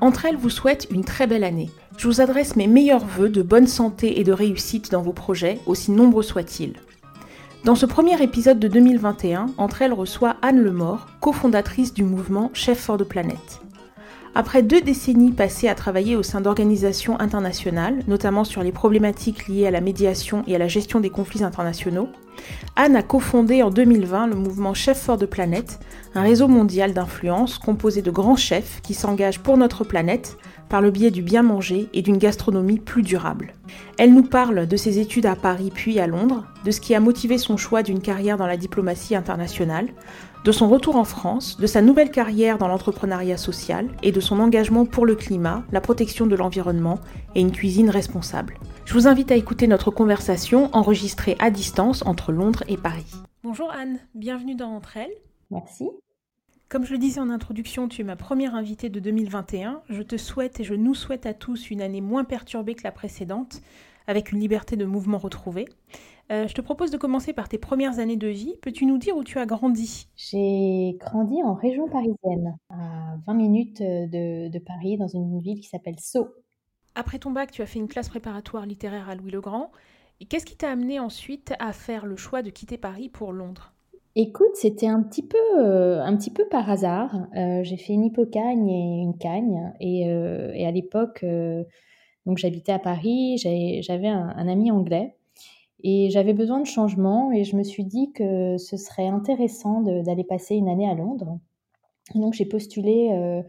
Entre elles vous souhaite une très belle année. Je vous adresse mes meilleurs voeux de bonne santé et de réussite dans vos projets, aussi nombreux soient-ils. Dans ce premier épisode de 2021, Entre elles reçoit Anne Lemort, cofondatrice du mouvement Chef for the Planet. Après deux décennies passées à travailler au sein d'organisations internationales, notamment sur les problématiques liées à la médiation et à la gestion des conflits internationaux, Anne a cofondé en 2020 le mouvement Chef for the Planet, un réseau mondial d'influence composé de grands chefs qui s'engagent pour notre planète par le biais du bien manger et d'une gastronomie plus durable. Elle nous parle de ses études à Paris puis à Londres, de ce qui a motivé son choix d'une carrière dans la diplomatie internationale, de son retour en France, de sa nouvelle carrière dans l'entrepreneuriat social et de son engagement pour le climat, la protection de l'environnement et une cuisine responsable. Je vous invite à écouter notre conversation enregistrée à distance entre Londres et Paris. Bonjour Anne, bienvenue dans Entre elles. Merci. Comme je le disais en introduction, tu es ma première invitée de 2021. Je te souhaite et je nous souhaite à tous une année moins perturbée que la précédente, avec une liberté de mouvement retrouvée. Euh, je te propose de commencer par tes premières années de vie. Peux-tu nous dire où tu as grandi? J'ai grandi en région parisienne, à 20 minutes de, de Paris, dans une ville qui s'appelle Sceaux. Après ton bac, tu as fait une classe préparatoire littéraire à Louis-le-Grand. Et qu'est-ce qui t'a amené ensuite à faire le choix de quitter Paris pour Londres? Écoute, c'était un petit peu, euh, un petit peu par hasard. Euh, j'ai fait une hypocagne et une cagne. Et, et à l'époque, donc j'habitais à Paris, j'avais un, un, ami anglais et j'avais besoin de changement et je me suis dit que ce serait intéressant d'aller passer une année à Londres. Donc j'ai postulé euh,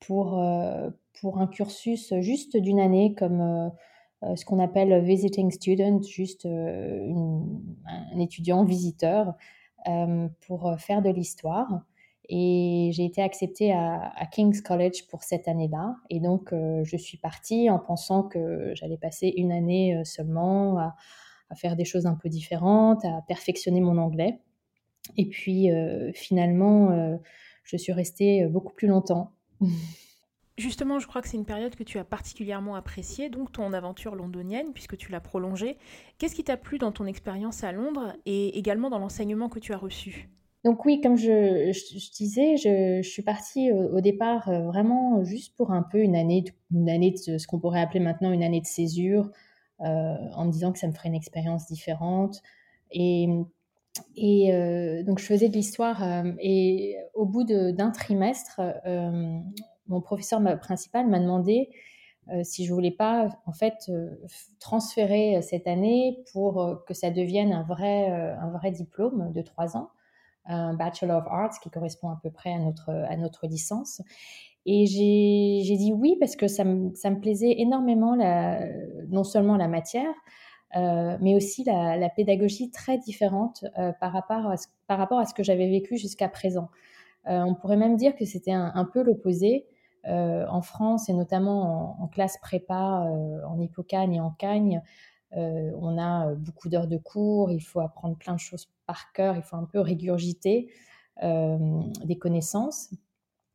pour, euh, pour un cursus juste d'une année comme euh, ce qu'on appelle visiting student, juste un étudiant visiteur pour faire de l'histoire. Et j'ai été acceptée à, à, King's College pour cette année-là. Et donc, je suis partie en pensant que j'allais passer une année seulement à, à faire des choses un peu différentes, à perfectionner mon anglais. Et puis euh, finalement, euh, je suis restée beaucoup plus longtemps. Justement, je crois que c'est une période que tu as particulièrement appréciée, donc ton aventure londonienne, puisque tu l'as prolongée. Qu'est-ce qui t'a plu dans ton expérience à Londres et également dans l'enseignement que tu as reçu? Donc oui, comme je, disais, je, suis partie au, départ euh, vraiment juste pour un peu une année, une année de ce qu'on pourrait appeler maintenant une année de césure, euh, en me disant que ça me ferait une expérience différente. Et, et euh, donc, je faisais de l'histoire. Euh, et au bout d'un trimestre, mon professeur principal m'a demandé si je voulais pas en fait transférer cette année pour que ça devienne un vrai, un vrai diplôme de trois ans, un Bachelor of Arts qui correspond à peu près à notre, à notre licence. Et j'ai dit oui parce que ça me, plaisait énormément, non seulement la matière, euh, mais aussi la, pédagogie très différente euh, par, rapport à ce, que j'avais vécu jusqu'à présent. Euh, on pourrait même dire que c'était un, peu l'opposé. En France et notamment en, en classe prépa, en hypocagne et en cagne, on a beaucoup d'heures de cours, il faut apprendre plein de choses par cœur, il faut un peu régurgiter des connaissances.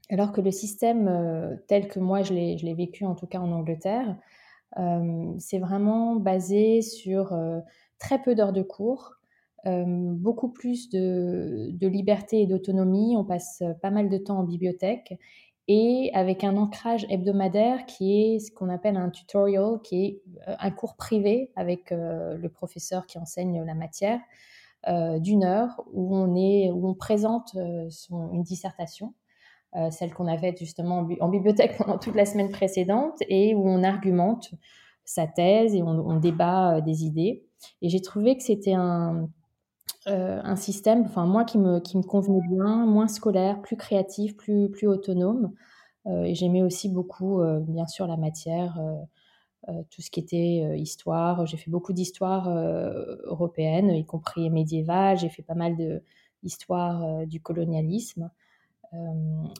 Alors que le système euh, tel que moi je l'ai vécu, en tout cas en Angleterre, euh, c'est vraiment basé sur euh, très peu d'heures de cours, beaucoup plus de, liberté et d'autonomie. On passe pas mal de temps en bibliothèque et avec un ancrage hebdomadaire qui est ce qu'on appelle un tutorial, qui est un cours privé avec le professeur qui enseigne la matière d'une heure où on, est, où on présente une dissertation euh, celle qu'on avait justement en, bibliothèque pendant toute la semaine précédente, et où on argumente sa thèse et on, débat euh, des idées. Et j'ai trouvé que c'était un, euh, un système, enfin moi qui me, qui me convenait bien, moins scolaire, plus créatif, plus, plus autonome. et j'aimais aussi beaucoup, bien sûr, la matière, tout ce qui était histoire. J'ai fait beaucoup d'histoire européenne, y compris médiévale. J'ai fait pas mal d'histoire du colonialisme. Euh,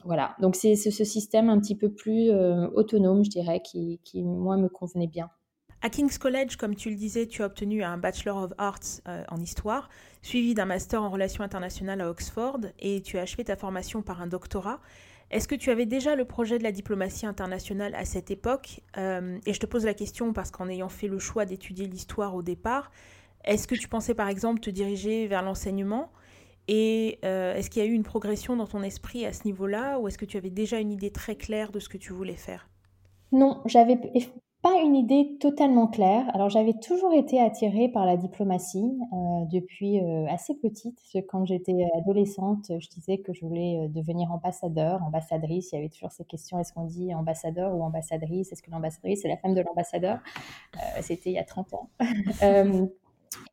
voilà, donc c'est ce système un petit peu plus euh, autonome, je dirais, qui, moi, me convenait bien. À King's College, comme tu le disais, tu as obtenu un Bachelor of Arts euh, en histoire, suivi d'un master en relations internationales à Oxford, et tu as achevé ta formation par un doctorat. Est-ce que tu avais déjà le projet de la diplomatie internationale à cette époque? Et je te pose la question parce qu'en ayant fait le choix d'étudier l'histoire au départ, est-ce que tu pensais par exemple te diriger vers l'enseignement? Et euh, est-ce qu'il y a eu une progression dans ton esprit à ce niveau-là Ou est-ce que tu avais déjà une idée très claire de ce que tu voulais faire? Non, j'avais pas une idée totalement claire. Alors j'avais toujours été attirée par la diplomatie euh, depuis euh, assez petite. Quand j'étais adolescente, je disais que je voulais devenir ambassadeur, ambassadrice. Il y avait toujours ces questions est-ce qu'on dit ambassadeur ou ambassadrice? Est-ce que l'ambassadrice c'est la femme de l'ambassadeur? C'était il y a 30 ans.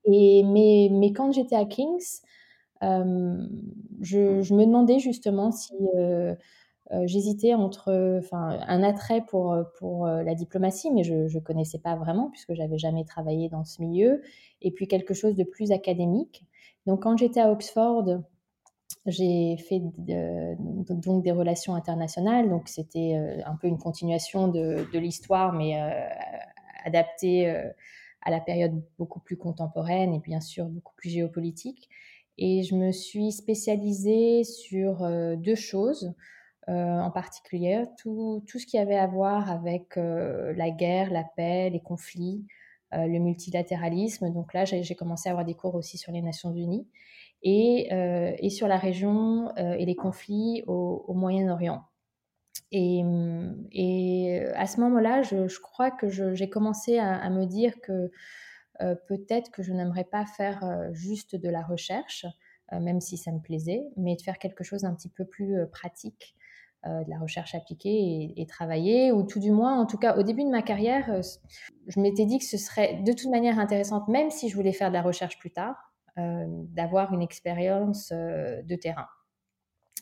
mais quand j'étais à King's, je, me demandais justement si euh, j'hésitais entre un attrait pour pour euh, la diplomatie mais je je connaissais pas vraiment puisque j'avais jamais travaillé dans ce milieu et puis quelque chose de plus académique. Donc quand j'étais à Oxford j'ai fait donc des relations internationales. Donc c'était euh, un peu une continuation de, l'histoire mais euh, adaptée à la période beaucoup plus contemporaine et bien sûr beaucoup plus géopolitique et je me suis spécialisée sur deux choses euh, en particulier, tout, tout, ce qui avait à voir avec euh, la guerre, la paix, les conflits, euh, le multilatéralisme. Donc là, j'ai commencé à avoir des cours aussi sur les Nations Unies et, et sur la région et les conflits au, au Moyen-Orient. Et, et, à ce moment-là, je, je, crois que j'ai commencé à, me dire que euh, peut-être que je n'aimerais pas faire euh, juste de la recherche, euh, même si ça me plaisait, mais de faire quelque chose d'un petit peu plus pratique euh, de la recherche appliquée et, travaillée, ou tout du moins, en tout cas au début de ma carrière, euh, je m'étais dit que ce serait de toute manière intéressante, même si je voulais faire de la recherche plus tard, euh, d'avoir une expérience de terrain.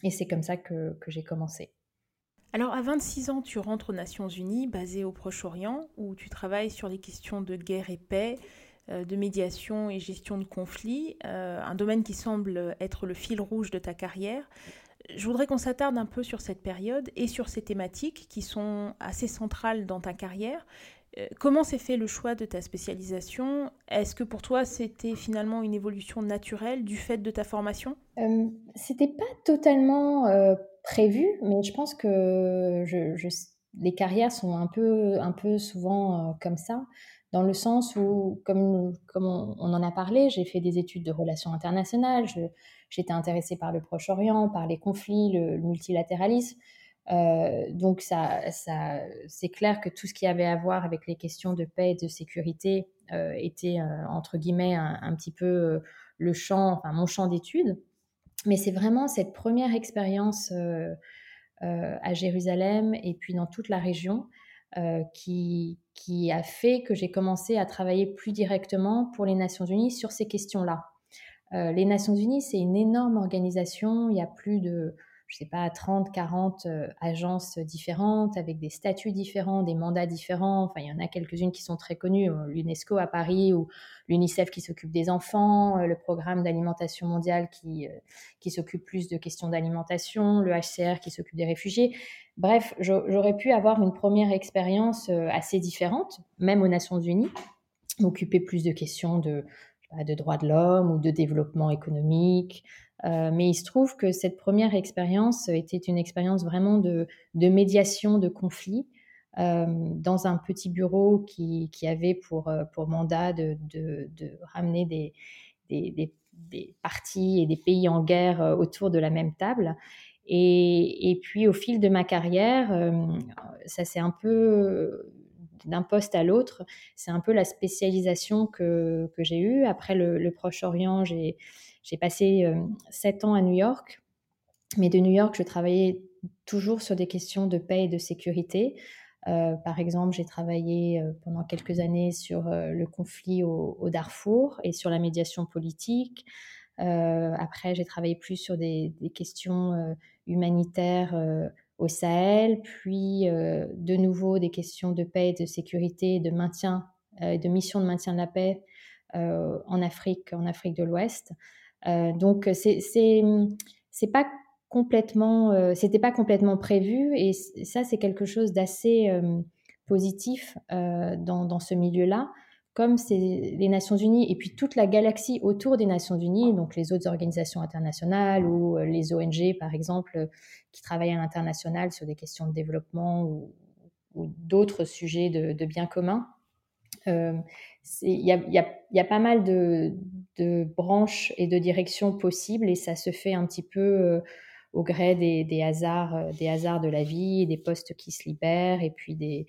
Et c'est comme ça que j'ai commencé. Alors à 26 ans, tu rentres aux Nations Unies, basé au Proche-Orient, où tu travailles sur les questions de guerre et paix, de médiation et gestion de conflits, un domaine qui semble être le fil rouge de ta carrière. Je voudrais qu'on s'attarde un peu sur cette période et sur ces thématiques qui sont assez centrales dans ta carrière. Euh, comment s'est fait le choix de ta spécialisation? Est-ce que pour toi c'était finalement une évolution naturelle du fait de ta formation? Euh, C'était pas totalement euh, prévu, mais je pense que les carrières sont un peu, un peu souvent euh, comme ça, dans le sens où, comme, comme on, en a parlé, j'ai fait des études de relations internationales, J'étais intéressée par le Proche-Orient, par les conflits, le, multilatéralisme. Euh, donc ça, ça, c'est clair que tout ce qui avait à voir avec les questions de paix et de sécurité euh, était entre guillemets un, un, petit peu le champ, enfin mon champ d'études. Mais c'est vraiment cette première expérience euh, euh, à Jérusalem et puis dans toute la région qui, qui a fait que j'ai commencé à travailler plus directement pour les Nations Unies sur ces questions-là. Euh, les Nations Unies, c'est une énorme organisation. Il y a plus de, je sais pas, 30, 40 euh, agences différentes avec des statuts différents, des mandats différents. Enfin, il y en a quelques-unes qui sont très connues. Euh, L'UNESCO à Paris ou l'UNICEF qui s'occupe des enfants, le programme d'alimentation mondiale qui, qui s'occupe plus de questions d'alimentation, le HCR qui s'occupe des réfugiés. Bref, j'aurais pu avoir une première expérience assez différente, même aux Nations Unies, m'occuper plus de questions de droits de l'homme ou de développement économique. Euh, mais il se trouve que cette première expérience était une expérience vraiment de, de médiation de conflits euh, dans un petit bureau qui, qui avait pour, euh, pour mandat de, de, ramener des, des, des, partis et des pays en guerre autour de la même table. Et, et puis au fil de ma carrière, ça s'est un peu d'un poste à l'autre. C'est un peu la spécialisation que, que j'ai eue. Après le Proche-Orient, j'ai, j'ai passé euh, sept ans à New York. Mais de New York, je travaillais toujours sur des questions de paix et de sécurité. Euh, par exemple, j'ai travaillé euh, pendant quelques années sur le conflit au, Darfour et sur la médiation politique. Après, j'ai travaillé plus sur des, questions humanitaires au Sahel, puis de nouveau des questions de paix, de sécurité, de maintien, de mission de maintien de la paix en Afrique, en Afrique de l'Ouest. Euh, donc c'est c'est pas complètement, euh, c'était pas complètement prévu et ça c'est quelque chose d'assez positif dans, dans, ce milieu-là, comme les Nations Unies et puis toute la galaxie autour des Nations Unies, donc les autres organisations internationales ou les ONG par exemple qui travaillent à l'international sur des questions de développement ou, d'autres sujets de, de bien commun. Il y, a, pas mal de, branches et de directions possibles et ça se fait un petit peu au gré des, hasards, euh, des hasards de la vie, des postes qui se libèrent et puis des,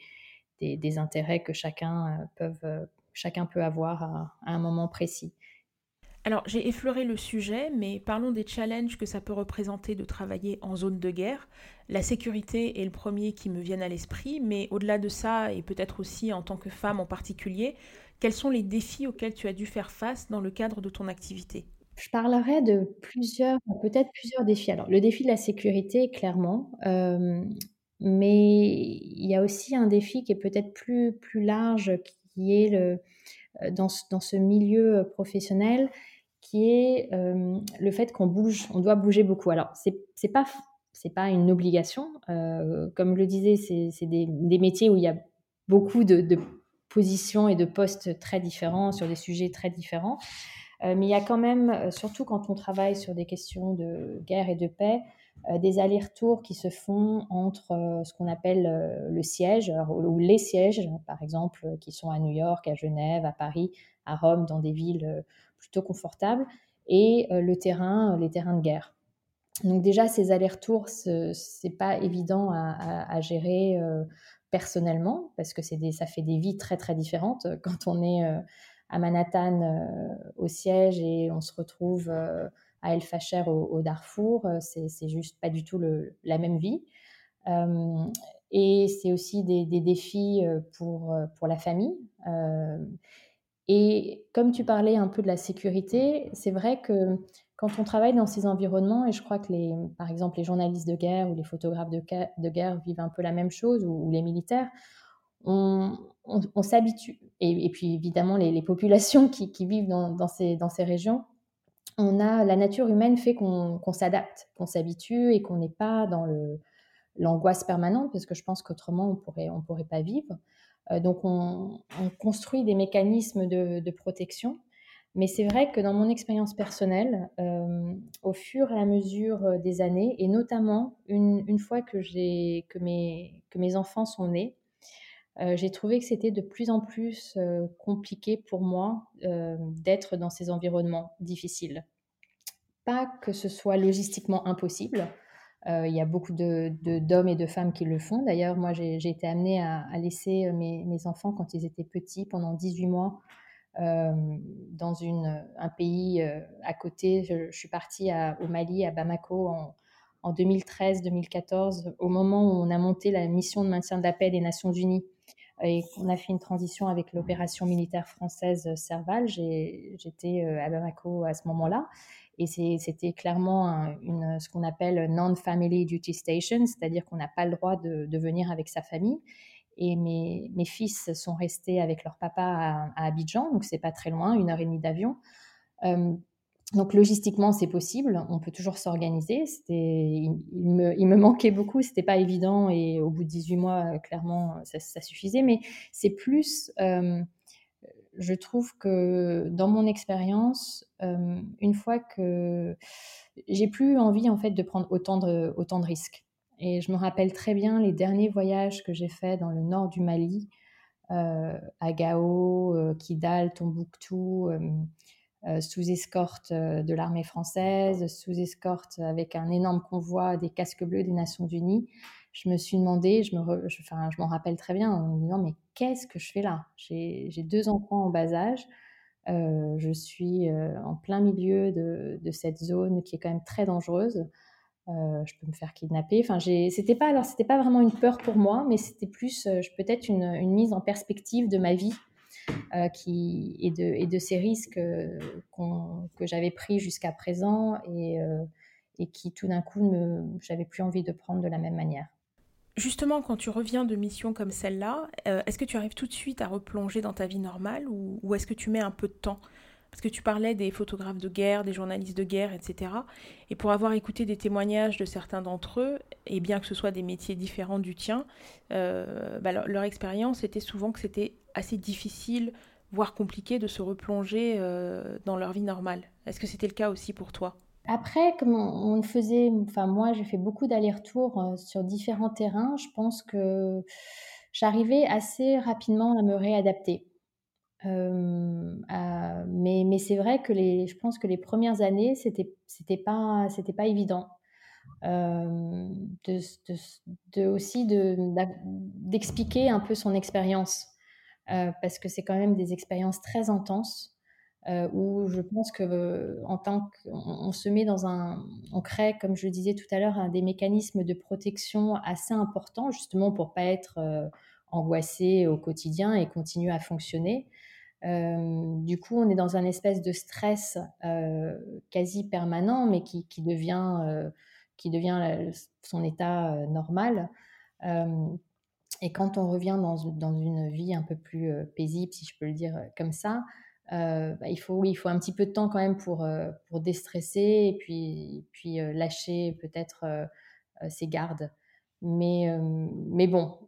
intérêts que chacun, euh, peuvent, euh, chacun peut avoir à, un moment précis. Alors, j'ai effleuré le sujet, mais parlons des challenges que ça peut représenter de travailler en zone de guerre. La sécurité est le premier qui me vient à l'esprit, mais au-delà de ça, et peut-être aussi en tant que femme en particulier, quels sont les défis auxquels tu as dû faire face dans le cadre de ton activité? Je parlerai de plusieurs, peut-être plusieurs défis. Alors, le défi de la sécurité, clairement, euh, mais il y a aussi un défi qui est peut-être plus, plus large, qui est euh, dans, ce, dans ce milieu professionnel, qui est euh, le fait qu'on bouge, on doit bouger beaucoup. Alors, c'est n'est pas, pas une obligation. comme je le disais, c'est des, des, métiers où il y a beaucoup de, de positions et de postes très différents sur des sujets très différents. Euh, mais il y a quand même, euh, surtout quand on travaille sur des questions de guerre et de paix, euh, des allers-retours qui se font entre ce qu'on appelle le siège, ou les sièges, par exemple, qui sont à New York, à Genève, à Paris, à Rome, dans des villes plutôt confortables, et le terrain, les terrains de guerre. Donc déjà, ces allers-retours, c'est pas évident à, gérer personnellement parce que des, ça fait des vies très très différentes quand on est à Manhattan euh, au siège et on se retrouve euh, à El Facher au, Darfour. Euh, c'est juste pas du tout la même vie. et c'est aussi des, défis pour, pour la famille. Et comme tu parlais un peu de la sécurité, c'est vrai que quand on travaille dans ces environnements, et je crois que les, par exemple les journalistes de guerre ou les photographes de, guerre vivent un peu la même chose, ou, les militaires, on, on, s'habitue. Et, puis évidemment, les, populations qui, vivent dans, ces, dans, ces, régions, on a, la nature humaine fait qu'on s'adapte, qu'on s'habitue et qu'on n'est pas dans l'angoisse permanente, parce que je pense qu'autrement, on pourrait, on pourrait pas vivre. Euh, donc, on, construit des mécanismes de, protection. Mais c'est vrai que dans mon expérience personnelle, euh, au fur et à mesure des années, et notamment une, fois que, que, mes, que mes enfants sont nés, euh, j'ai trouvé que c'était de plus en plus euh, compliqué pour moi euh, d'être dans ces environnements difficiles. Pas que ce soit logistiquement impossible. Il y a beaucoup d'hommes de, et de femmes qui le font. D'ailleurs, moi, j'ai été amenée à, laisser mes, mes, enfants quand ils étaient petits, pendant 18 mois, dans une, un pays à côté. Je, suis partie au Mali, à Bamako, en, en 2013-2014, au moment où on a monté la mission de maintien de la paix des Nations Unies et qu'on a fait une transition avec l'opération militaire française euh, Serval. J'étais euh, à Bamako à ce moment-là. Et c'était clairement une, ce qu'on appelle non-family duty station, c'est-à-dire qu'on n'a pas le droit de, venir avec sa famille. Et mes, mes, fils sont restés avec leur papa à, Abidjan, donc c'est pas très loin, une heure et demie d'avion. Euh, donc logistiquement, c'est possible, on peut toujours s'organiser. Il, me, il me manquait beaucoup, c'était pas évident et au bout de 18 mois, euh, clairement, ça, ça suffisait. Mais c'est plus, euh, je trouve que dans mon expérience, euh, une fois que j'ai plus envie en fait de prendre autant de, autant de risques. Et je me rappelle très bien les derniers voyages que j'ai faits dans le nord du Mali, à Gao, Kidal, Tombouctou euh, sous escorte euh, de l'armée française, sous escorte avec un énorme convoi des casques bleus des Nations Unies. Je me suis demandé, je me, je, enfin, je m'en rappelle très bien, en me disant mais qu'est-ce que je fais là? J'ai deux enfants en bas âge. Euh, je suis en plein milieu de, de, cette zone qui est quand même très dangereuse. je peux me faire kidnapper. Enfin, c'était pas alors c'était pas vraiment une peur pour moi, mais c'était plus peut-être une, une, mise en perspective de ma vie euh, qui, et, de, et de ces risques euh, que j'avais pris jusqu'à présent et, euh, et qui tout d'un coup, j'avais plus envie de prendre de la même manière. Justement, quand tu reviens de missions comme celle-là, est-ce que tu arrives tout de suite à replonger dans ta vie normale ou, ou est-ce que tu mets un peu de temps? Parce que tu parlais des photographes de guerre, des journalistes de guerre, etc. Et pour avoir écouté des témoignages de certains d'entre eux, et bien que ce soit des métiers différents du tien, euh, bah, leur, expérience était souvent que c'était assez difficile, voire compliqué, de se replonger euh, dans leur vie normale. Est-ce que c'était le cas aussi pour toi? Après, comme on, faisait, enfin moi j'ai fait beaucoup d'allers-retours euh, sur différents terrains, je pense que j'arrivais assez rapidement à me réadapter. Euh, mais, c'est vrai que les, je pense que les premières années, c'était c'était pas pas évident. De, aussi d'expliquer un peu son expérience parce que c'est quand même des expériences très intenses où je pense que en tant qu'on se met dans un on crée comme je le disais tout à l'heure des mécanismes de protection assez importants justement pour pas être angoissé au quotidien et continuer à fonctionner euh, du coup, on est dans un espèce de stress euh, quasi permanent, mais qui, devient, euh, qui devient son état normal. et quand on revient dans, une vie un peu plus paisible, si je peux le dire comme ça, bah, il, faut, il faut un petit peu de temps quand même pour, pour déstresser et puis, puis lâcher peut-être ses gardes. Mais, mais bon,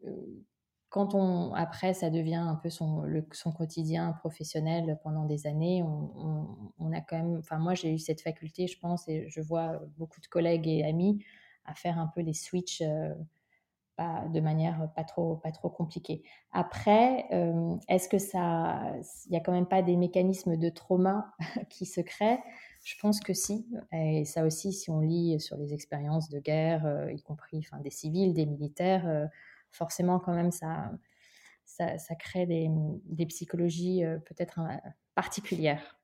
quand on, après, ça devient un peu son, quotidien professionnel pendant des années, on, a quand même, enfin moi j'ai eu cette faculté, je pense, et je vois beaucoup de collègues et amis à faire un peu les switches euh, de manière pas trop, pas trop compliquée. Après, euh, est-ce que ça, il n'y a quand même pas des mécanismes de trauma qui se créent? Je pense que si, et ça aussi, si on lit sur les expériences de guerre, euh, y compris, enfin des civils, des militaires forcément quand même ça, ça, crée des, psychologies euh, peut-être euh, particulières.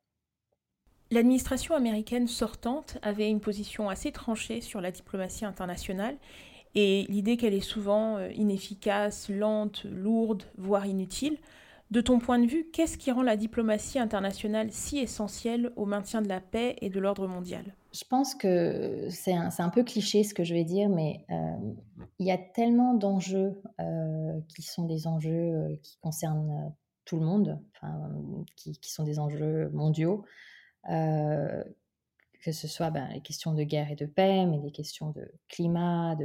L'administration américaine sortante avait une position assez tranchée sur la diplomatie internationale et l'idée qu'elle est souvent euh, inefficace, lente, lourde, voire inutile. De ton point de vue, qu'est-ce qui rend la diplomatie internationale si essentielle au maintien de la paix et de l'ordre mondial? Je pense que c'est un, peu cliché ce que je vais dire, mais euh, il y a tellement d'enjeux euh, qui sont des enjeux euh, qui concernent tout le monde, qui, sont des enjeux mondiaux, que ce soit ben, les questions de guerre et de paix, mais des questions de climat,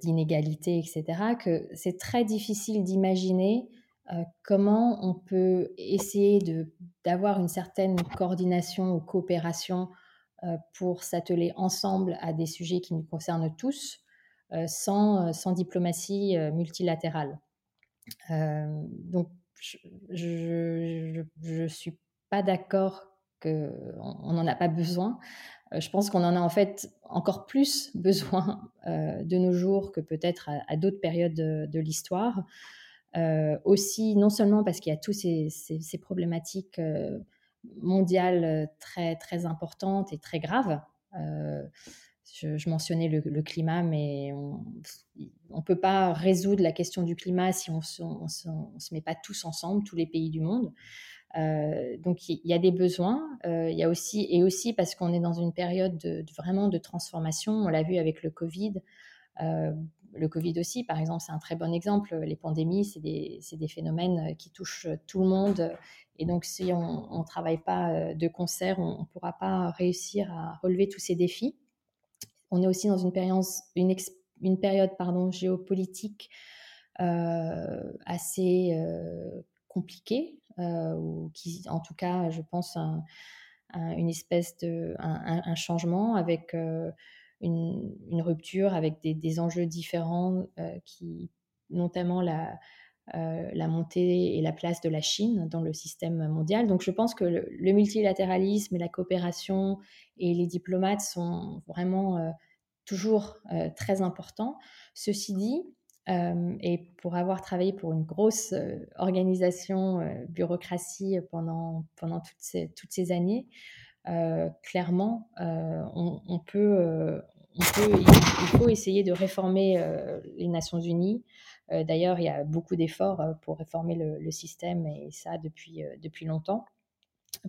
d'inégalité, etc., que c'est très difficile d'imaginer euh, comment on peut essayer d'avoir une certaine coordination ou coopération euh, pour s'atteler ensemble à des sujets qui nous concernent tous euh, sans, sans, diplomatie multilatérale. donc, je ne suis pas d'accord qu'on n'en a pas besoin. Je pense qu'on en a en fait encore plus besoin de nos jours que peut-être à, d'autres périodes de l'histoire. Euh, aussi, non seulement parce qu'il y a tous ces, problématiques euh, mondiales euh, très, très importantes et très graves. Je, mentionnais le, climat, mais on ne peut pas résoudre la question du climat si on ne se met pas tous ensemble, tous les pays du monde. donc il y, a des besoins, il y a aussi et aussi parce qu'on est dans une période de, vraiment de transformation. On l'a vu avec le Covid le Covid aussi, par exemple, c'est un très bon exemple. Les pandémies, c'est des, phénomènes qui touchent tout le monde. Et donc, si on ne travaille pas euh, de concert, on ne pourra pas réussir à relever tous ces défis. On est aussi dans une période, géopolitique euh, assez euh, compliquée, ou qui, en tout cas, je pense, une espèce de un, changement avec une, rupture avec des, enjeux différents, euh, qui, notamment la, euh, la montée et la place de la Chine dans le système mondial. Donc je pense que le, multilatéralisme et la coopération et les diplomates sont vraiment euh, toujours très importants. Ceci dit, et pour avoir travaillé pour une grosse organisation, bureaucratie pendant, pendant toutes, ces, toutes ces années, clairement, on, peut, il, faut essayer de réformer euh, les Nations Unies. Euh, d'ailleurs, il y a beaucoup d'efforts euh, pour réformer le, système et ça depuis, depuis longtemps,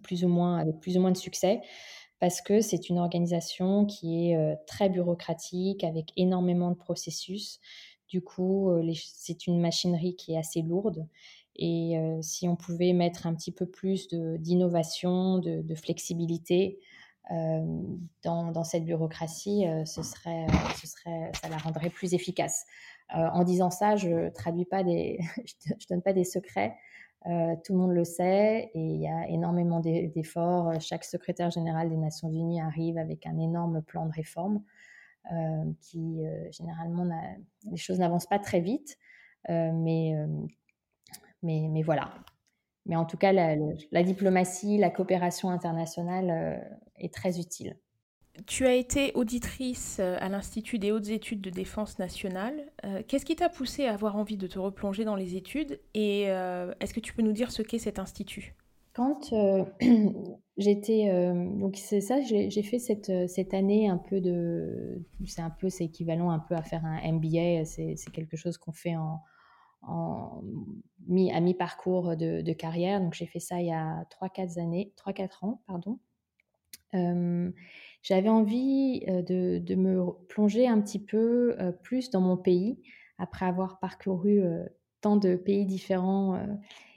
plus ou moins, avec plus ou moins de succès parce que c'est une organisation qui est très bureaucratique, avec énormément de processus. Du coup, c'est une machinerie qui est assez lourde. Et si on pouvait mettre un petit peu plus d'innovation, de, de, flexibilité dans, dans, cette bureaucratie, ce serait, ce serait, ça la rendrait plus efficace. en disant ça, je traduis pas des, je donne pas des secrets. Euh, tout le monde le sait et il y a énormément d'efforts. Chaque secrétaire général des Nations Unies arrive avec un énorme plan de réforme euh, qui, euh, généralement, les choses n'avancent pas très vite. mais, mais, mais, voilà. Mais en tout cas, la, la diplomatie, la coopération internationale est très utile. Tu as été auditrice euh, à l'Institut des hautes études de défense nationale. Euh, qu'est-ce qui t'a poussé à avoir envie de te replonger dans les études et euh, est-ce que tu peux nous dire ce qu'est cet institut? Quand j'étais donc c'est ça, j'ai fait cette, cette année un peu de c'est un peu c'est équivalent un peu à faire un MBA. C'est quelque chose qu'on fait en, en à mi-parcours de, de, carrière. Donc j'ai fait ça il y a 3-4 années, 3-4 ans, pardon j'avais envie de, me plonger un petit peu plus dans mon pays, après avoir parcouru tant de pays différents,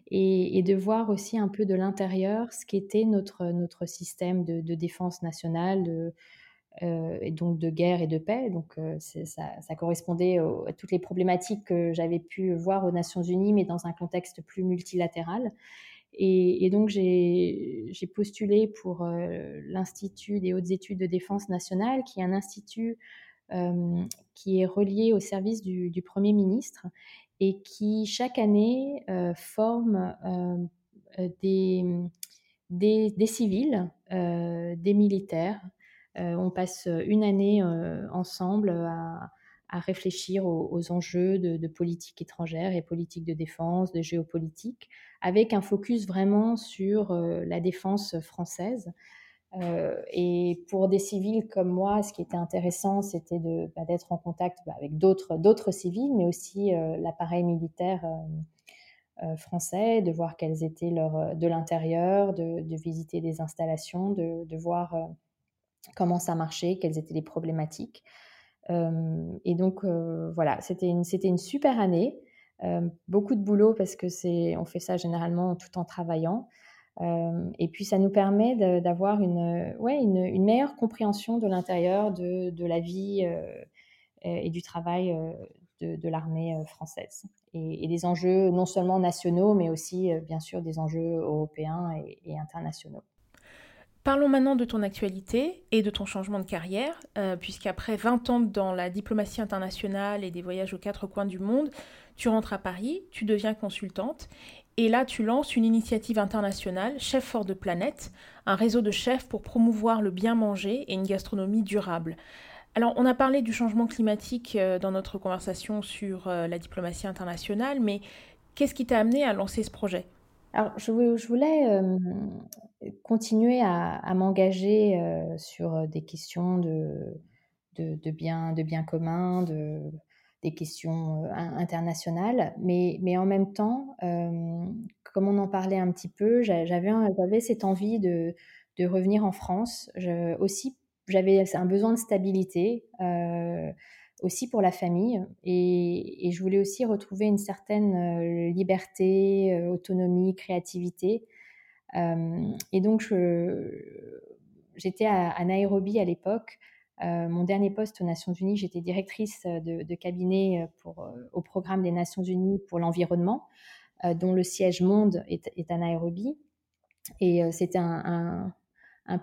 et, de voir aussi un peu de l'intérieur ce qu'était notre, notre système de, défense nationale, et donc de guerre et de paix. Donc ça, ça, correspondait à toutes les problématiques que j'avais pu voir aux Nations Unies, mais dans un contexte plus multilatéral. Et, donc, j'ai postulé pour euh, l'Institut des hautes études de défense nationale, qui est un institut euh, qui est relié au service du, Premier ministre et qui, chaque année, euh, forme des, civils, des militaires. On passe une année ensemble à réfléchir aux, enjeux de, politique étrangère et politique de défense, de géopolitique, avec un focus vraiment sur euh, la défense française. Euh, et pour des civils comme moi, ce qui était intéressant, c'était bah, d'être en contact bah, avec d'autres, civils, mais aussi euh, l'appareil militaire français, de voir quels étaient de l'intérieur, de, visiter des installations, de voir comment ça marchait, quelles étaient les problématiques et donc voilà, c'était une, une super année. beaucoup de boulot parce que c'est, on fait ça généralement tout en travaillant. et puis ça nous permet d'avoir une, ouais, une, meilleure compréhension de l'intérieur de, de, la vie et du travail de, de l'armée française. Et, des enjeux non seulement nationaux, mais aussi bien sûr des enjeux européens et internationaux. Parlons maintenant de ton actualité et de ton changement de carrière, euh, puisqu'après 20 ans dans la diplomatie internationale et des voyages aux quatre coins du monde, tu rentres à Paris, tu deviens consultante, et là tu lances une initiative internationale, Chef for de Planète, un réseau de chefs pour promouvoir le bien manger et une gastronomie durable. Alors on a parlé du changement climatique euh, dans notre conversation sur euh, la diplomatie internationale, mais qu'est-ce qui t'a amené à lancer ce projet? Alors, je, voulais continuer à, m'engager sur des questions de, de, de bien commun, de, des questions internationales, mais, mais en même temps, comme on en parlait un petit peu, j'avais cette envie de, de revenir en France. Je, aussi, j'avais un besoin de stabilité aussi pour la famille. Et, je voulais aussi retrouver une certaine euh, liberté, euh, autonomie, créativité. Euh, et donc, j'étais à, Nairobi à l'époque. mon dernier poste aux Nations Unies, j'étais directrice de, cabinet pour, au programme des Nations Unies pour l'environnement, dont le siège monde est, à Nairobi. Et c'était un,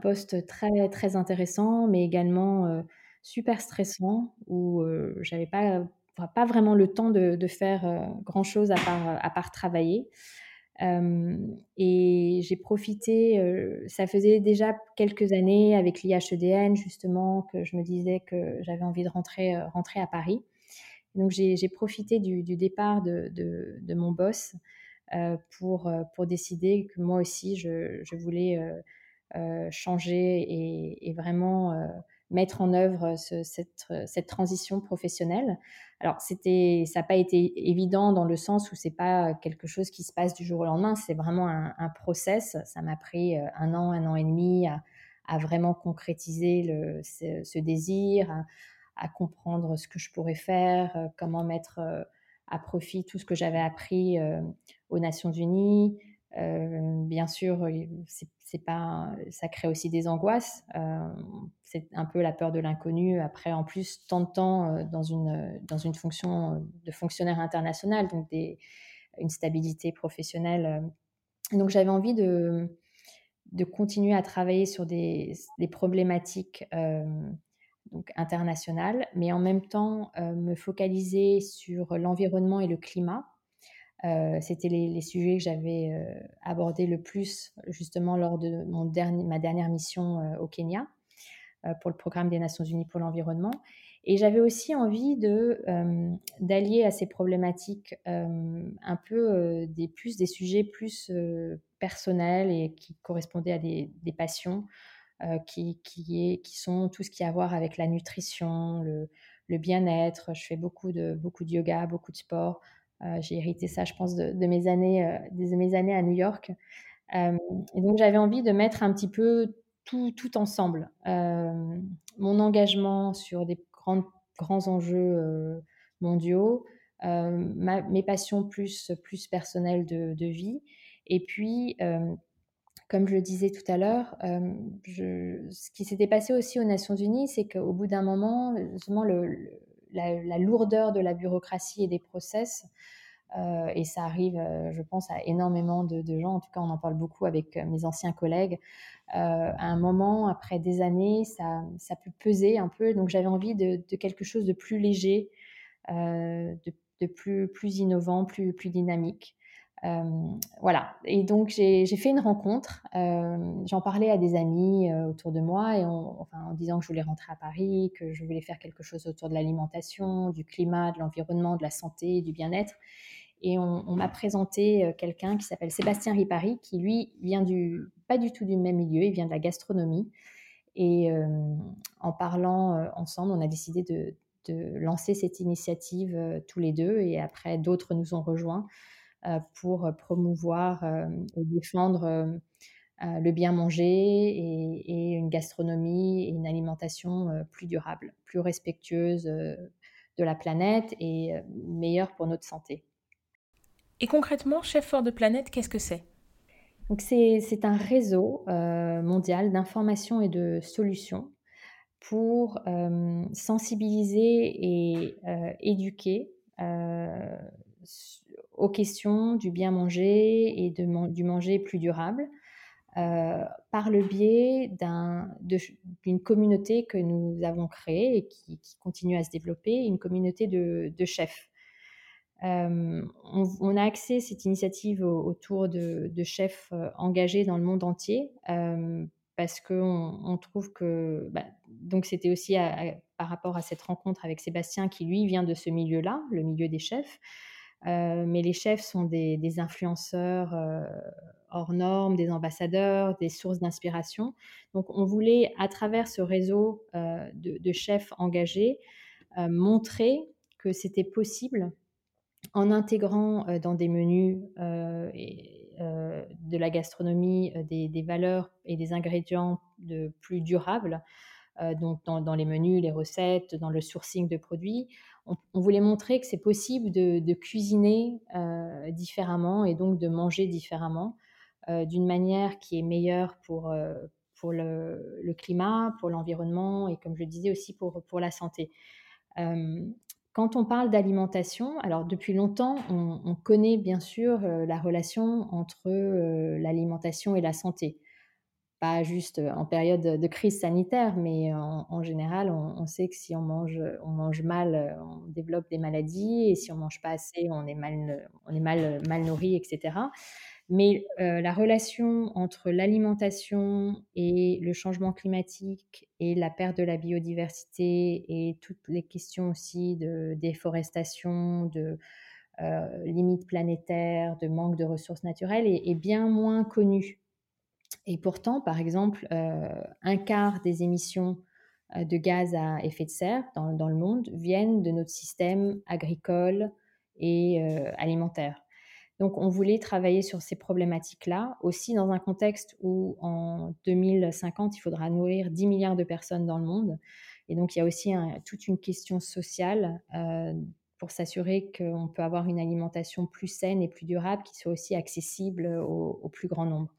poste très, très intéressant, mais également super stressant où j'avais pas, pas vraiment le temps de, faire grand chose à part, à part travailler. Et j'ai profité, ça faisait déjà quelques années avec l'IHEDN justement que je me disais que j'avais envie de rentrer, rentrer à Paris. Donc j'ai profité du, départ de, de, mon boss pour, pour décider que moi aussi je, je voulais changer et, et vraiment mettre en œuvre cette, cette, transition professionnelle. Alors, ça n'a pas été évident dans le sens où c'est pas quelque chose qui se passe du jour au lendemain, c'est vraiment un, un, process. Ça m'a pris euh, un an, un an et demi à, vraiment concrétiser ce, désir, à, comprendre ce que je pourrais faire, euh, comment mettre euh, à profit tout ce que j'avais appris aux Nations Unies. Bien sûr, c'est pas, ça crée aussi des angoisses. c'est un peu la peur de l'inconnu. Après, en plus, tant de temps dans une dans une fonction de fonctionnaire international, donc des, une stabilité professionnelle. Donc, j'avais envie de de continuer à travailler sur des, des problématiques donc internationales, mais en même temps me focaliser sur l'environnement et le climat. C'était les, sujets que j'avais abordés le plus justement lors de mon ma dernière mission au Kenya pour le programme des Nations Unies pour l'environnement. Et j'avais aussi envie d'allier à ces problématiques un peu des plus des sujets plus personnels et qui correspondaient à des, passions qui, qui sont tout ce qui a à voir avec la nutrition, le, le bien-être. Je fais beaucoup de beaucoup de yoga, beaucoup de sport. J'ai hérité ça, je pense, de, mes années de mes années à New York. et donc j'avais envie de mettre un petit peu tout, tout ensemble. mon engagement sur des grands enjeux mondiaux, mes passions plus, plus personnelles de, vie. Et puis, comme je le disais tout à l'heure, ce qui s'était passé aussi aux Nations Unies, c'est qu'au bout d'un moment, justement, le, la, lourdeur de la bureaucratie et des process, et ça arrive, je pense, à énormément de, de, gens, en tout cas on en parle beaucoup avec mes anciens collègues, euh, à un moment, après des années, ça, ça peut peser un peu. Donc j'avais envie de, quelque chose de plus léger, euh, de, plus, plus innovant, plus, plus dynamique. Euh, voilà. Et donc j'ai fait une rencontre. J'en parlais à des amis autour de moi et en disant que je voulais rentrer à Paris, que je voulais faire quelque chose autour de l'alimentation, du climat, de l'environnement, de la santé, du bien-être. Et on, m'a présenté euh, quelqu'un qui s'appelle Sébastien Ripari, qui lui vient du, pas du tout du même milieu, il vient de la gastronomie. Et euh, en parlant euh, ensemble, on a décidé de, lancer cette initiative tous les deux. Et après, d'autres nous ont rejoints pour promouvoir et défendre le bien manger et, une gastronomie et une alimentation plus durable, plus respectueuse de la planète et meilleure pour notre santé. Et concrètement, Chef for de Planète, qu'est-ce que c'est? Donc c'est un réseau euh, mondial d'information et de solutions pour euh, sensibiliser et euh, éduquer aux questions du bien manger et du manger plus durable par le biais d'une communauté que nous avons créée et qui, continue à se développer, une communauté de chefs. Euh, on, a axé cette initiative autour de, chefs euh, engagés dans le monde entier euh, parce qu'on on trouve que bah, donc c'était aussi par rapport à cette rencontre avec Sébastien qui lui vient de ce milieu-là, le milieu des chefs. Mais les chefs sont des, influenceurs hors normes, des ambassadeurs, des sources d'inspiration. Donc on voulait à travers ce réseau de, de, chefs engagés montrer que c'était possible en intégrant dans des menus de la gastronomie des, valeurs et des ingrédients plus durables, donc dans, les menus, les recettes, dans le sourcing de produits, on, voulait montrer que c'est possible de, cuisiner différemment et donc de manger différemment d'une manière qui est meilleure pour, pour le, climat, pour l'environnement et comme je disais aussi pour, pour la santé. Quand on parle d'alimentation, alors depuis longtemps, on, connaît bien sûr euh, la relation entre euh, l'alimentation et la santé. Pas juste euh, en période de crise sanitaire, mais en, général, on, sait que si on mange, on mange mal, on développe des maladies, et si on mange pas assez, on est mal, on est mal, mal nourri, etc. Mais euh, la relation entre l'alimentation et le changement climatique et la perte de la biodiversité et toutes les questions aussi de déforestation, de euh, limites planétaires, de manque de ressources naturelles est, bien moins connue. Et pourtant, par exemple, euh, un quart des émissions de gaz à effet de serre dans, le monde viennent de notre système agricole et alimentaire. Donc, on voulait travailler sur ces problématiques-là, aussi dans un contexte où en 2050, il faudra nourrir 10 milliards de personnes dans le monde. Et donc, il y a aussi toute une question sociale euh, pour s'assurer qu'on peut avoir une alimentation plus saine et plus durable qui soit aussi accessible au, plus grand nombre.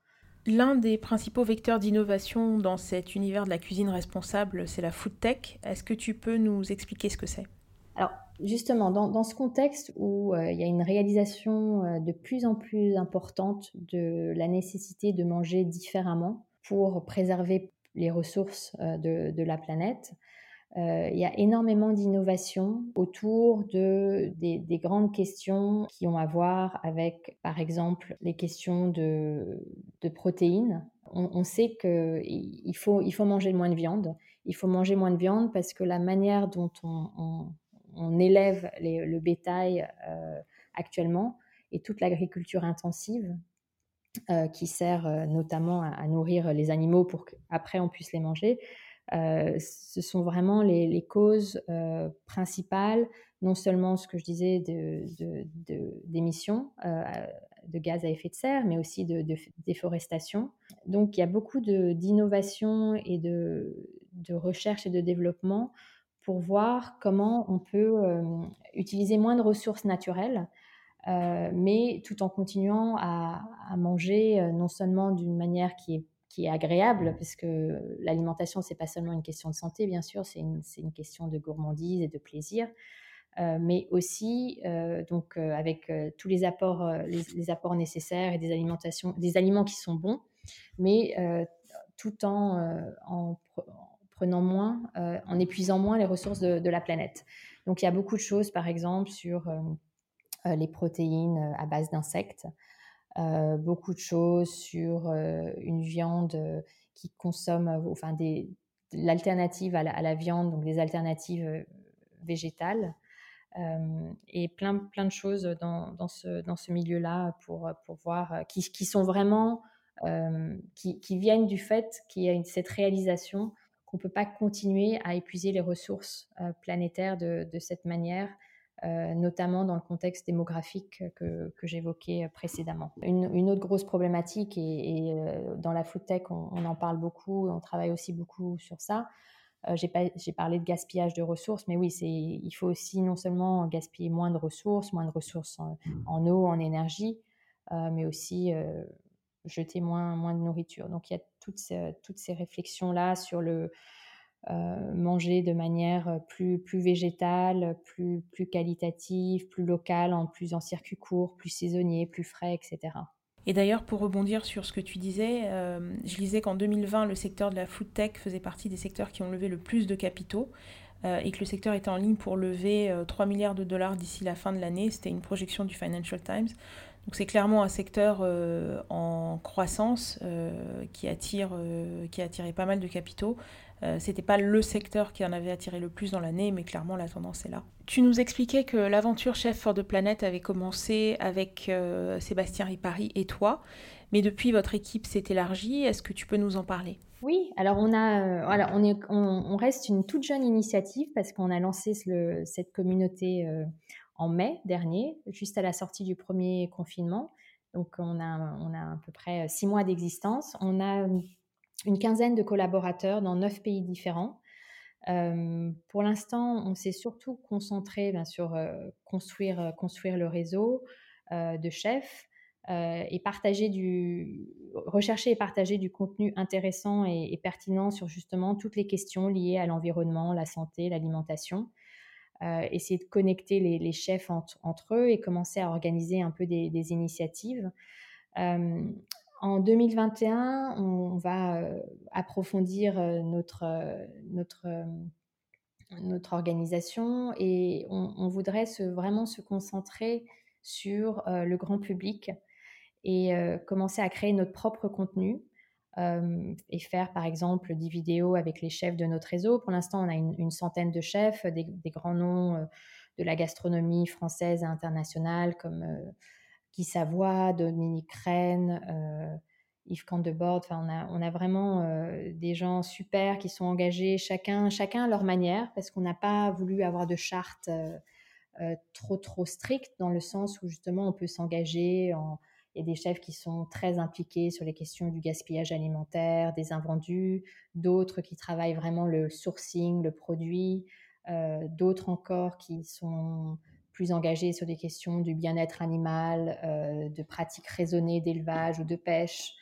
L'un des principaux vecteurs d'innovation dans cet univers de la cuisine responsable, c'est la food tech. Est-ce que tu peux nous expliquer ce que c'est? Alors, justement, dans, ce contexte où euh, il y a une réalisation euh, de plus en plus importante de la nécessité de manger différemment pour préserver les ressources euh, de la planète, euh, il y a énormément d'innovations autour de, des, grandes questions qui ont à voir avec, par exemple, les questions de, protéines. On, sait qu'il faut, il faut manger moins de viande. Il faut manger moins de viande parce que la manière dont on, on, élève le bétail euh, actuellement et toute l'agriculture intensive euh, qui sert notamment à, nourrir les animaux pour qu'après on puisse les manger, euh, ce sont vraiment les, causes euh, principales, non seulement ce que je disais d'émissions de, euh, de, gaz à effet de serre, mais aussi de, déforestation. Donc il y a beaucoup d'innovation et de, recherche et de développement pour voir comment on peut utiliser moins de ressources naturelles, mais tout en continuant à manger non seulement d'une manière qui est qui est agréable, parce que l'alimentation, c'est pas seulement une question de santé, bien sûr, c'est une, une, question de gourmandise et de plaisir, euh, mais aussi euh, donc euh, avec tous les apports, les, apports nécessaires et des alimentations, des aliments qui sont bons, mais tout en, en, prenant moins, en épuisant moins les ressources de, de, la planète. Donc il y a beaucoup de choses, par exemple, sur les protéines à base d'insectes. Euh, beaucoup de choses sur euh, une viande euh, qui consomme, enfin l'alternative à, la, viande, donc des alternatives végétales. et plein, plein de choses dans, ce, dans ce milieu-là pour, pour voir, qui, qui sont vraiment, qui, viennent du fait qu'il y a cette réalisation qu'on ne peut pas continuer à épuiser les ressources planétaires de cette manière euh, notamment dans le contexte démographique que, j'évoquais précédemment. Une, autre grosse problématique, et, euh, dans la food tech, on, en parle beaucoup, on travaille aussi beaucoup sur ça. Euh, j'ai parlé de gaspillage de ressources, mais oui, il faut aussi non seulement gaspiller moins de ressources, moins de ressources en, eau, en énergie, mais aussi jeter moins, moins de nourriture. Donc il y a toutes toutes ces réflexions-là sur le, euh, manger de manière euh, plus, plus végétale, plus, plus qualitative, plus locale, en plus en circuit court, plus saisonnier, plus frais, etc. Et d'ailleurs, pour rebondir sur ce que tu disais, euh, je lisais qu'en 2020, le secteur de la food tech faisait partie des secteurs qui ont levé le plus de capitaux et que le secteur était en ligne pour lever 3 milliards de dollars d'ici la fin de l'année. C'était une projection du Financial Times. Donc c'est clairement un secteur euh, en croissance euh, qui attire, euh, qui a attiré pas mal de capitaux. C'était pas le secteur qui en avait attiré le plus dans l'année, mais clairement la tendance est là. Tu nous expliquais que l'aventure Chef for the Planet avait commencé avec Sébastien Ripari et toi, mais depuis votre équipe s'est élargie. Est-ce que tu peux nous en parler? Oui, alors on a, voilà, on, est, on, reste une toute jeune initiative parce qu'on a lancé cette communauté en mai dernier, juste à la sortie du premier confinement. Donc on a, on a à peu près six mois d'existence. On a une quinzaine de collaborateurs dans neuf pays différents. Euh, pour l'instant, on s'est surtout concentré ben, sur euh, construire, construire le réseau euh, de chefs et rechercher et partager du contenu intéressant et, pertinent sur justement toutes les questions liées à l'environnement, la santé, l'alimentation. Euh, essayer de connecter les, chefs entre eux et commencer à organiser un peu des, initiatives. Euh, en 2021, on va euh, approfondir notre, notre, notre organisation et on, voudrait vraiment se concentrer sur le grand public et commencer à créer notre propre contenu euh, et faire par exemple des vidéos avec les chefs de notre réseau. Pour l'instant, on a une, centaine de chefs, des, grands noms euh, de la gastronomie française et internationale comme euh, Guy Savoie, Dominique Rennes, Yves Candebord. Enfin, on a, vraiment des gens super qui sont engagés, chacun, chacun à leur manière, parce qu'on n'a pas voulu avoir de charte trop trop stricte dans le sens où justement on peut s'engager en il y a des chefs qui sont très impliqués sur les questions du gaspillage alimentaire, des invendus, d'autres qui travaillent vraiment le sourcing, le produit, euh, d'autres encore qui sont plus engagés sur des questions du bien-être animal, de pratiques raisonnées d'élevage ou de pêche,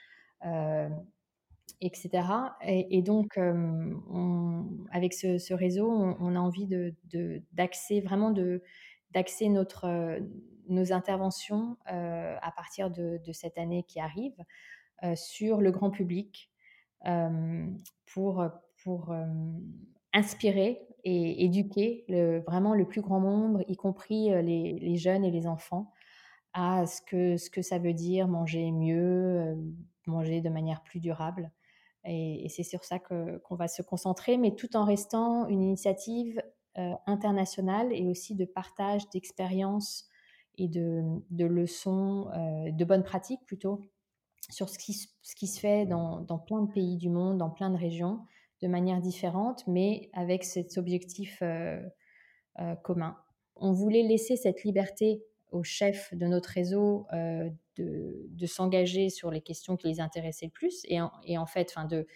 etc. Et, donc, avec ce, réseau, on, a envie de, d'axer vraiment de notre nos interventions à partir de, cette année qui arrive sur le grand public pour pour inspirer et éduquer vraiment le plus grand nombre, y compris les, jeunes et les enfants, à ce que, ce que ça veut dire manger mieux, manger de manière plus durable. Et, c'est sur ça qu'on va se concentrer, mais tout en restant une initiative internationale et aussi de partage d'expériences et de, leçons, de bonnes pratiques plutôt, sur ce qui, se fait dans, plein de pays du monde, dans plein de régions, de manière différente, mais avec cet objectif commun. On voulait laisser cette liberté aux chefs de notre réseau de, de s'engager sur les questions qui les intéressaient le plus. Et en, et en fait, enfin de,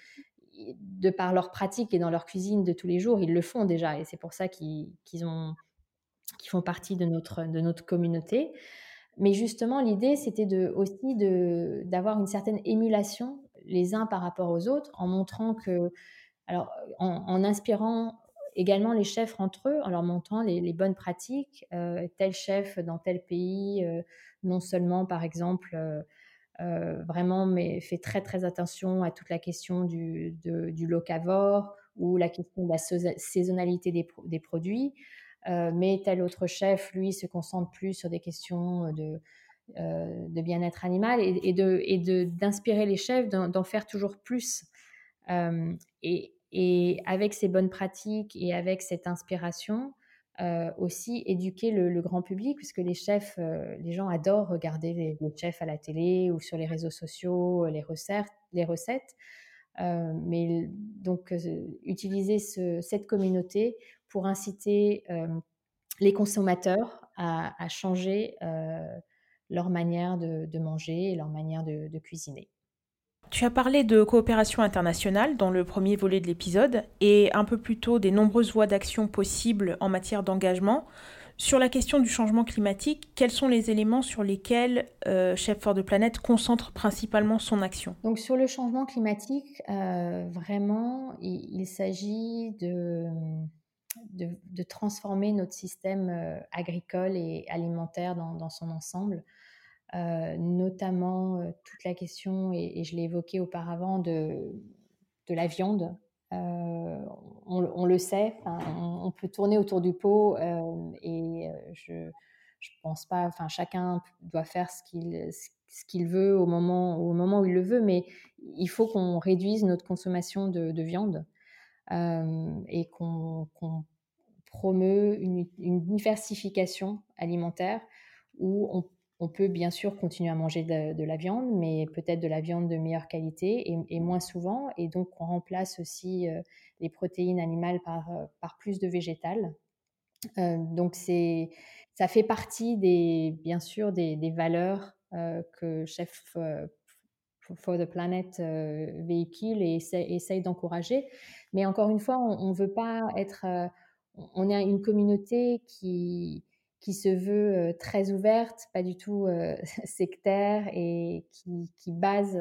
de par leur pratique et dans leur cuisine de tous les jours, ils le font déjà. Et c'est pour ça qu'ils ont qui font partie de notre, de notre communauté. Mais justement, l'idée, c'était de, aussi d'avoir une certaine émulation les uns par rapport aux autres, en montrant que, alors, en, inspirant également les chefs entre eux, en leur montrant les, bonnes pratiques. Tel chef dans tel pays, non seulement, par exemple, vraiment, mais fait très très attention à toute la question du, du locavore ou la question de la saisonnalité des, produits. Mais tel autre chef, lui, se concentre plus sur des questions de, de bien-être animal et, et de d'inspirer les chefs d'en faire toujours plus. Et, et, avec ces bonnes pratiques et avec cette inspiration, aussi éduquer le, grand public, puisque les chefs, les gens adorent regarder les, chefs à la télé ou sur les réseaux sociaux, les recettes. Les recettes. mais donc, utiliser ce, cette communauté pour inciter les consommateurs à, changer leur manière de, manger et leur manière de, cuisiner. Tu as parlé de coopération internationale dans le premier volet de l'épisode et un peu plus tôt des nombreuses voies d'action possibles en matière d'engagement. Sur la question du changement climatique, quels sont les éléments sur lesquels Chef for the Planet concentre principalement son action? Donc sur le changement climatique, vraiment, il s'agit de transformer notre système euh, agricole et alimentaire dans, son ensemble, euh, notamment euh, toute la question, et, je l'ai évoqué auparavant, de, de la viande. On, le sait, on, peut tourner autour du pot et je ne pense pas, enfin chacun doit faire ce qu'il ce qu'il veut au moment, au moment où il le veut, mais il faut qu'on réduise notre consommation de, viande et qu'on promeut une, diversification alimentaire où on, peut bien sûr continuer à manger de, la viande, mais peut-être de la viande de meilleure qualité et, moins souvent. Et donc, on remplace aussi euh, les protéines animales par, euh, par plus de végétales. Euh, donc, c'est, ça fait partie des, bien sûr des, valeurs que Chef for the Planet véhicule et essaye, d'encourager. Mais encore une fois, on ne veut pas être on est une communauté qui, qui se veut très ouverte, pas du tout sectaire et qui, base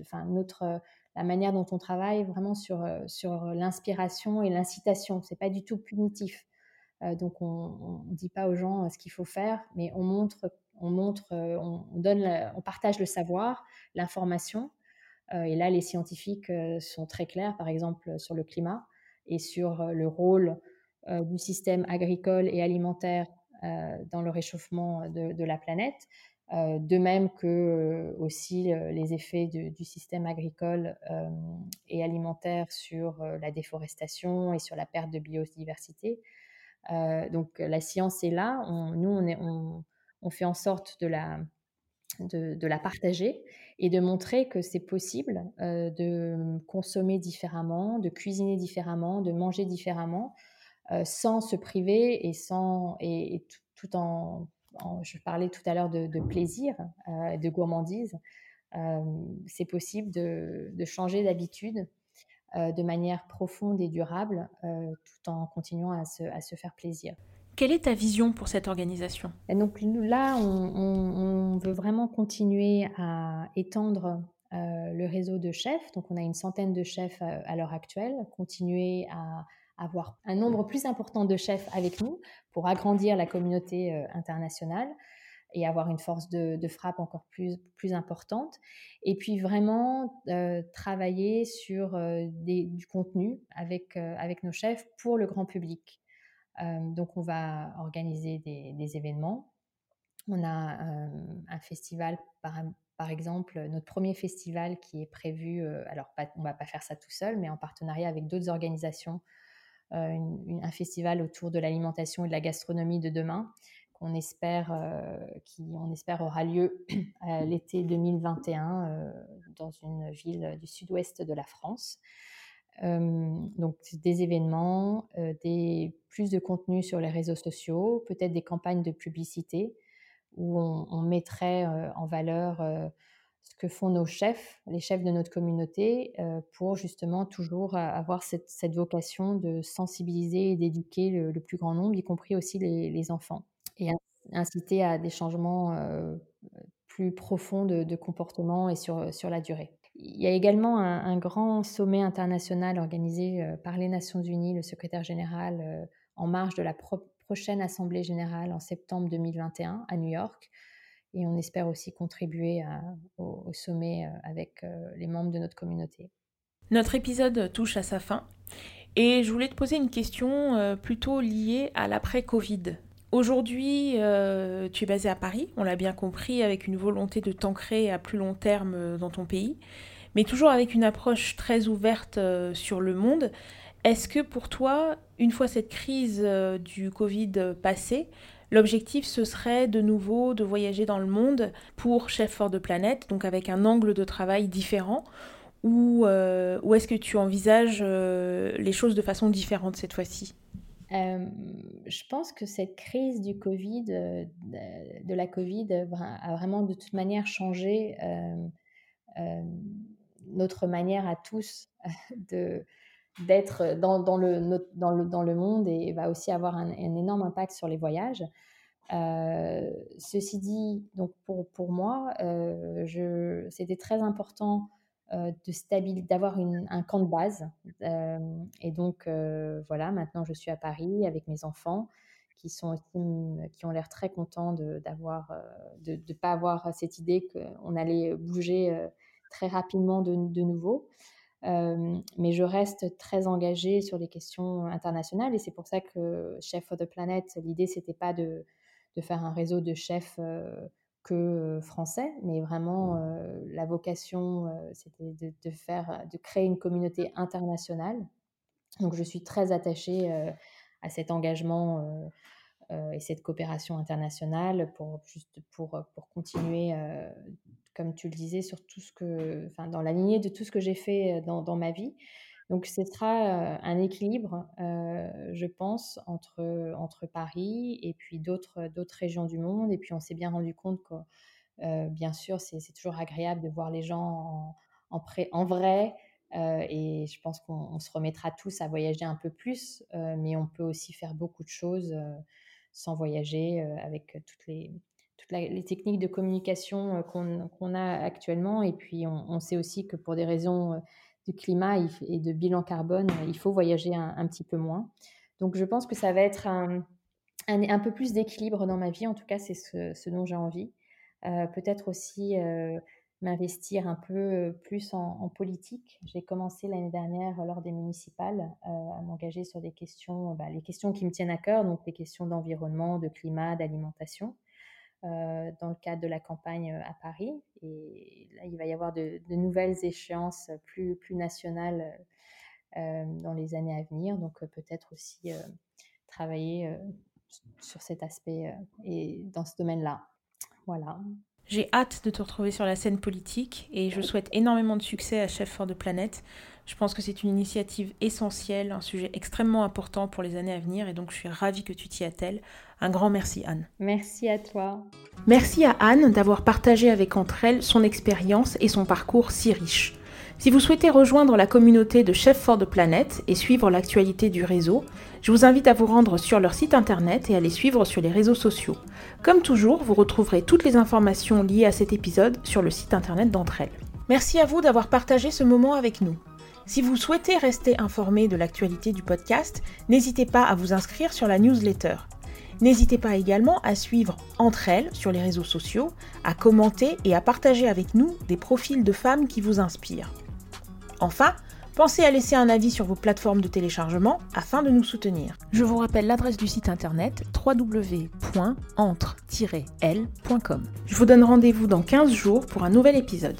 enfin, notre, la manière dont on travaille vraiment sur, sur l'inspiration et l'incitation. C'est pas du tout punitif. donc on ne dit pas aux gens ce qu'il faut faire, mais on montre, on montre, on, donne, on partage le savoir, l'information. et là, les scientifiques sont très clairs, par exemple sur le climat et sur le rôle du système agricole et alimentaire dans le réchauffement de, la planète. Euh, de même que aussi les effets du système agricole et alimentaire sur la déforestation et sur la perte de biodiversité. donc la science est là. nous, on, fait en sorte de la, partager et de montrer que c'est possible de consommer différemment, de cuisiner différemment, de manger différemment, euh, sans se priver et sans et, tout, en, je parlais tout à l'heure de, plaisir, euh, de gourmandise. Euh, c'est possible de, de changer d'habitude de manière profonde et durable, tout en continuant à se, à se faire plaisir. Quelle est ta vision pour cette organisation? Et donc là, on, veut vraiment continuer à étendre euh, le réseau de chefs. Donc on a une centaine de chefs euh, à, l'heure actuelle. Continuer à avoir un nombre plus important de chefs avec nous pour agrandir la communauté euh, internationale et avoir une force de, frappe encore plus, plus importante. Et puis vraiment travailler sur du contenu avec, avec nos chefs pour le grand public. donc on va organiser des, événements. On a un festival, par, par, exemple, notre premier festival qui est prévu, alors on ne va pas faire ça tout seul, mais en partenariat avec d'autres organisations, un festival autour de l'alimentation et de la gastronomie de demain qu'on espère, on espère aura lieu l'été 2021 dans une ville du sud-ouest de la France. Donc des événements, des, plus de contenu sur les réseaux sociaux, peut-être des campagnes de publicité où on, mettrait en valeur ce que font nos chefs, les chefs de notre communauté, pour justement toujours avoir cette, vocation de sensibiliser et d'éduquer le, plus grand nombre, y compris aussi les, enfants, et inciter à des changements plus profonds de, comportement et sur, sur la durée. Il y a également un, grand sommet international organisé euh, par les Nations Unies, le secrétaire général, euh, en marge de la prochaine Assemblée générale en septembre 2021 à New York. Et on espère aussi contribuer au, sommet euh, avec les membres de notre communauté. Notre épisode touche à sa fin. Et je voulais te poser une question plutôt liée à l'après-Covid. Aujourd'hui, euh, tu es basé à Paris, on l'a bien compris, avec une volonté de t'ancrer à plus long terme euh, dans ton pays, mais toujours avec une approche très ouverte euh, sur le monde. Est-ce que pour toi, une fois cette crise du Covid passée, l'objectif ce serait de nouveau de voyager dans le monde pour Chef for the Planet, donc avec un angle de travail différent, ou, ou est-ce que tu envisages les choses de façon différente cette fois-ci? Je pense que cette crise du Covid, de la Covid, a vraiment de toute manière changé notre manière à tous de d'être dans, dans, le, dans, le, dans le monde et va aussi avoir un, énorme impact sur les voyages. ceci dit, donc pour, pour moi, c'était très important euh, d'avoir un camp de base. Euh, et donc, euh, voilà, maintenant je suis à Paris avec mes enfants qui, sont qui ont l'air très contents de ne de, pas avoir cette idée qu'on allait bouger très rapidement de, de nouveau. Mais je reste très engagée sur les questions internationales et c'est pour ça que Chef for the Planet, l'idée, c'était pas de, de, faire un réseau de chefs que français, mais vraiment la vocation, c'était de, faire, de créer une communauté internationale. Donc je suis très attachée à cet engagement et cette coopération internationale pour juste pour, pour continuer, comme tu le disais, sur tout ce que, enfin, dans la lignée de tout ce que j'ai fait dans, dans ma vie. Donc ce sera un équilibre, je pense, entre, entre Paris et puis d'autres, d'autres régions du monde. Et puis on s'est bien rendu compte que, bien sûr, c'est, toujours agréable de voir les gens en, en, vrai. et je pense qu'on se remettra tous à voyager un peu plus, mais on peut aussi faire beaucoup de choses sans voyager avec toutes les, toutes les techniques de communication qu'on, a actuellement. Et puis on, sait aussi que pour des raisons du climat et de bilan carbone, il faut voyager un, petit peu moins. Donc je pense que ça va être un, un, peu plus d'équilibre dans ma vie, en tout cas c'est ce, dont j'ai envie. Peut-être aussi m'investir un peu plus en, politique. J'ai commencé l'année dernière lors des municipales euh, à m'engager sur des questions, bah, les questions qui me tiennent à cœur, donc les questions d'environnement, de climat, d'alimentation. Euh, dans le cadre de la campagne à Paris. Et là, il va y avoir de, nouvelles échéances plus, plus nationales euh, dans les années à venir. Donc peut-être aussi travailler sur cet aspect et dans ce domaine-là. Voilà. J'ai hâte de te retrouver sur la scène politique et je souhaite énormément de succès à Chef for the Planet. Je pense que c'est une initiative essentielle, un sujet extrêmement important pour les années à venir et donc je suis ravie que tu t'y attelles. Un grand merci Anne. Merci à toi. Merci à Anne d'avoir partagé avec entre elles son expérience et son parcours si riche. Si vous souhaitez rejoindre la communauté de Chef for the Planet et suivre l'actualité du réseau, je vous invite à vous rendre sur leur site internet et à les suivre sur les réseaux sociaux. Comme toujours, vous retrouverez toutes les informations liées à cet épisode sur le site internet d'entre elles. Merci à vous d'avoir partagé ce moment avec nous. Si vous souhaitez rester informé de l'actualité du podcast, n'hésitez pas à vous inscrire sur la newsletter. N'hésitez pas également à suivre Entre elles sur les réseaux sociaux, à commenter et à partager avec nous des profils de femmes qui vous inspirent. Enfin, pensez à laisser un avis sur vos plateformes de téléchargement afin de nous soutenir. Je vous rappelle l'adresse du site internet www.entre-l.com. Je vous donne rendez-vous dans 15 jours pour un nouvel épisode.